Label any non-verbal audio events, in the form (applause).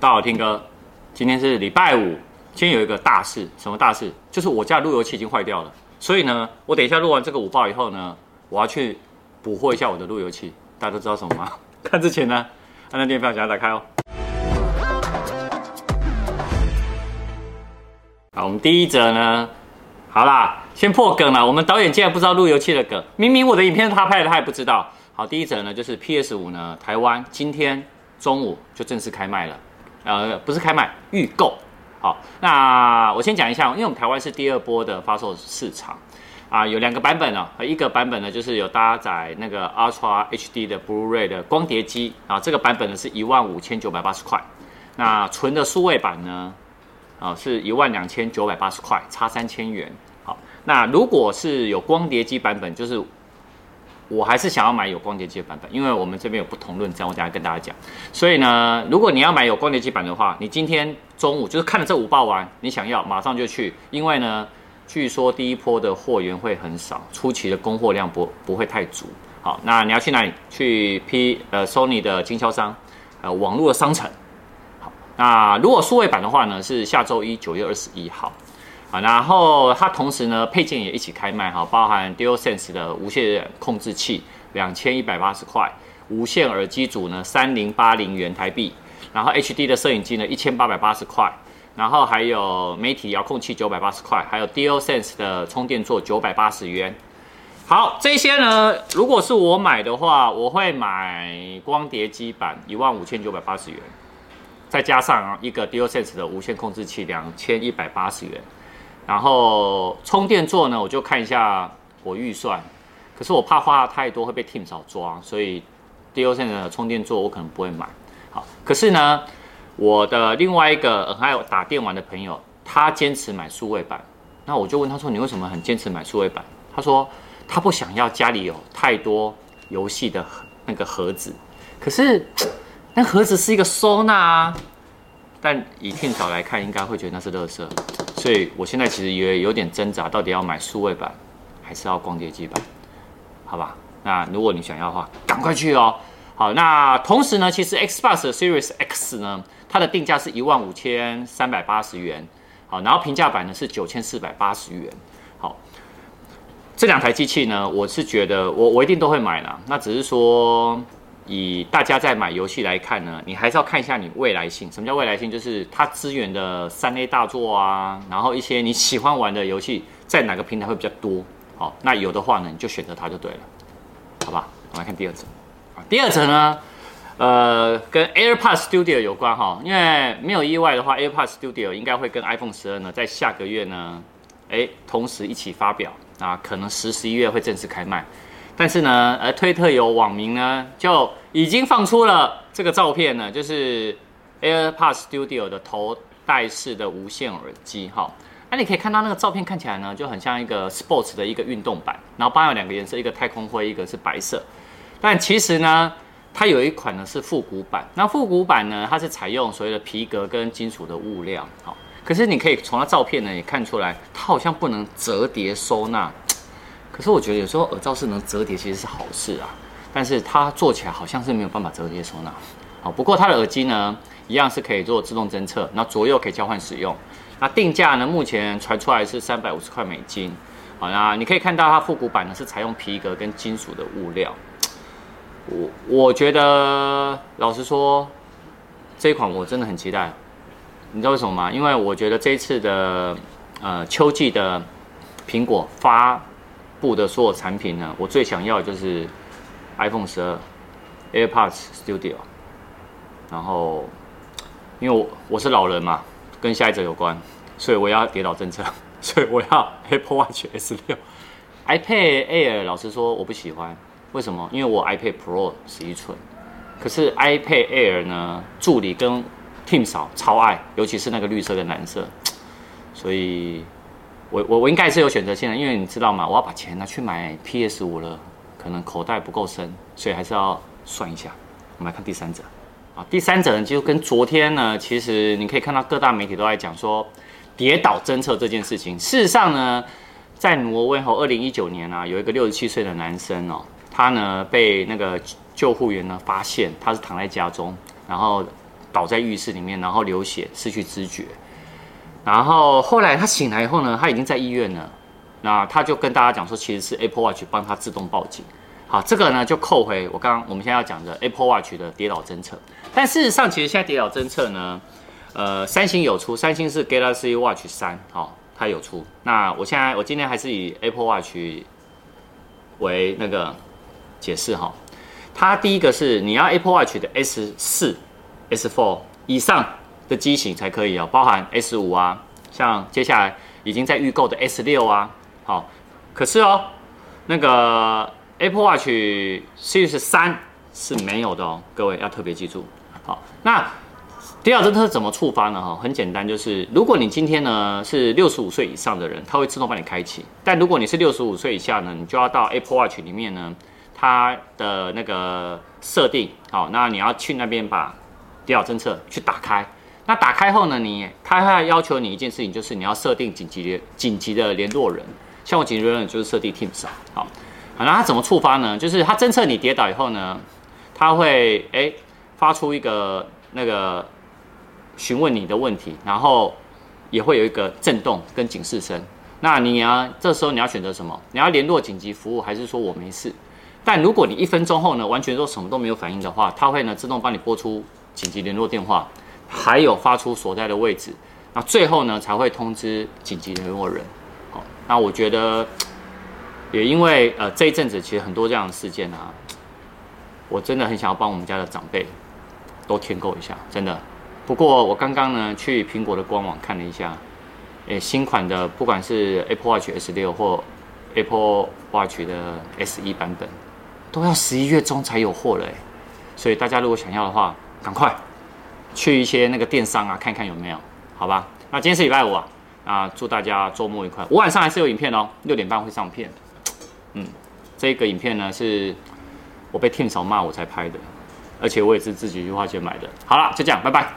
大家好，听哥，今天是礼拜五，今天有一个大事，什么大事？就是我家路由器已经坏掉了，所以呢，我等一下录完这个午报以后呢，我要去补货一下我的路由器。大家都知道什么吗？(laughs) 看之前呢，按那电票夹打开哦。好，我们第一则呢，好啦，先破梗了。我们导演竟然不知道路由器的梗，明明我的影片是他拍的，他也不知道。好，第一则呢，就是 PS 五呢，台湾今天中午就正式开卖了。呃，不是开卖，预购。好，那我先讲一下，因为我们台湾是第二波的发售市场啊，有两个版本哦。一个版本呢，就是有搭载那个 Ultra HD 的 Blu-ray 的光碟机啊，这个版本呢是一万五千九百八十块。那纯的数位版呢，啊是一万两千九百八十块，差三千元。好，那如果是有光碟机版本，就是。我还是想要买有光碟机的版本，因为我们这边有不同论战，我等下跟大家讲。所以呢，如果你要买有光碟机版的话，你今天中午就是看了这五报完，你想要马上就去，因为呢，据说第一波的货源会很少，初期的供货量不不会太足。好，那你要去哪里？去 P 呃 Sony 的经销商，呃网络的商城。好，那如果数位版的话呢，是下周一九月二十一号。啊，然后它同时呢，配件也一起开卖哈，包含 DualSense 的无线控制器两千一百八十块，无线耳机组呢三零八零元台币，然后 HD 的摄影机呢一千八百八十块，然后还有媒体遥控器九百八十块，还有 DualSense 的充电座九百八十元。好，这些呢，如果是我买的话，我会买光碟机版一万五千九百八十元，再加上一个 DualSense 的无线控制器两千一百八十元。然后充电座呢，我就看一下我预算，可是我怕花太多会被 Tim 嫂抓，所以 DualSense 的充电座我可能不会买。好，可是呢，我的另外一个很爱打电玩的朋友，他坚持买数位版，那我就问他说：“你为什么很坚持买数位版？”他说：“他不想要家里有太多游戏的那个盒子，可是那盒子是一个收纳啊。”但以 Tim 嫂来看，应该会觉得那是垃圾。所以我现在其实也有点挣扎，到底要买数位版还是要光碟机版？好吧，那如果你想要的话，赶快去哦。好，那同时呢，其实 Xbox Series X 呢，它的定价是一万五千三百八十元，好，然后平价版呢是九千四百八十元。好，这两台机器呢，我是觉得我我一定都会买啦。那只是说。以大家在买游戏来看呢，你还是要看一下你未来性。什么叫未来性？就是它资源的三 A 大作啊，然后一些你喜欢玩的游戏在哪个平台会比较多。好，那有的话呢，你就选择它就对了，好吧？我们来看第二则。第二则呢，呃，跟 AirPods Studio 有关哈，因为没有意外的话，AirPods Studio 应该会跟 iPhone 十二呢，在下个月呢，哎，同时一起发表啊，可能十、十一月会正式开卖。但是呢，呃，推特有网民呢就已经放出了这个照片呢，就是 AirPods Studio 的头戴式的无线耳机。哈，那你可以看到那个照片看起来呢，就很像一个 Sports 的一个运动版，然后包有两个颜色，一个太空灰，一个是白色。但其实呢，它有一款呢是复古版。那复古版呢，它是采用所谓的皮革跟金属的物料。好，可是你可以从它照片呢也看出来，它好像不能折叠收纳。可是我觉得有时候耳罩是能折叠，其实是好事啊。但是它做起来好像是没有办法折叠收纳。好，不过它的耳机呢，一样是可以做自动侦测，那左右可以交换使用。那定价呢，目前传出来是三百五十块美金。好，那你可以看到它复古版呢是采用皮革跟金属的物料。我我觉得老实说，这一款我真的很期待。你知道为什么吗？因为我觉得这一次的呃秋季的苹果发部的所有产品呢，我最想要的就是 iPhone 十二、AirPods Studio，然后因为我我是老人嘛，跟下一者有关，所以我要跌倒政策，所以我要 Apple Watch S 六、iPad Air。老实说我不喜欢，为什么？因为我 iPad Pro 十一寸，可是 iPad Air 呢，助理跟 Tim 嫂超爱，尤其是那个绿色跟蓝色，所以。我我我应该是有选择性的，因为你知道吗？我要把钱拿去买 PS 五了，可能口袋不够深，所以还是要算一下。我们来看第三者啊，第三者呢就跟昨天呢，其实你可以看到各大媒体都在讲说跌倒侦测这件事情。事实上呢，在挪威后，二零一九年啊，有一个六十七岁的男生哦，他呢被那个救护员呢发现他是躺在家中，然后倒在浴室里面，然后流血，失去知觉。然后后来他醒来以后呢，他已经在医院了。那他就跟大家讲说，其实是 Apple Watch 帮他自动报警。好，这个呢就扣回我刚刚我们现在要讲的 Apple Watch 的跌倒侦测。但事实上，其实现在跌倒侦测呢，呃，三星有出，三星是 Galaxy Watch 三，好，它有出。那我现在我今天还是以 Apple Watch 为那个解释哈。它第一个是你要 Apple Watch 的 S 四、S four 以上的机型才可以哦，包含 S 五啊，像接下来已经在预购的 S 六啊，好，可是哦，那个 Apple Watch Series 三是没有的哦，各位要特别记住。好，那跌倒侦测怎么触发呢？哈，很简单，就是如果你今天呢是六十五岁以上的人，它会自动帮你开启；但如果你是六十五岁以下呢，你就要到 Apple Watch 里面呢，它的那个设定，好，那你要去那边把跌倒侦测去打开。那打开后呢，你它还要要求你一件事情，就是你要设定紧急的紧急的联络人。像我紧急联络人就是设定 Teams 啊。好，好，那它怎么触发呢？就是它侦测你跌倒以后呢，它会哎、发出一个那个询问你的问题，然后也会有一个震动跟警示声。那你啊，这时候你要选择什么？你要联络紧急服务，还是说我没事？但如果你一分钟后呢，完全说什么都没有反应的话，它会呢自动帮你拨出紧急联络电话。还有发出所在的位置，那最后呢才会通知紧急联络人。好，那我觉得 (tsk) 也因为呃这一阵子其实很多这样的事件啊，(tsk) 我真的很想要帮我们家的长辈都添购一下，真的。不过我刚刚呢去苹果的官网看了一下，诶，新款的不管是 Apple Watch S 六或 Apple Watch 的 S 一版本，都要十一月中才有货了诶。所以大家如果想要的话，赶快。去一些那个电商啊，看看有没有，好吧？那今天是礼拜五啊，啊，祝大家周末愉快。我晚上还是有影片哦，六点半会上片。嗯，这个影片呢是我被天嫂骂我才拍的，而且我也是自己去花钱买的。好了，就这样，拜拜。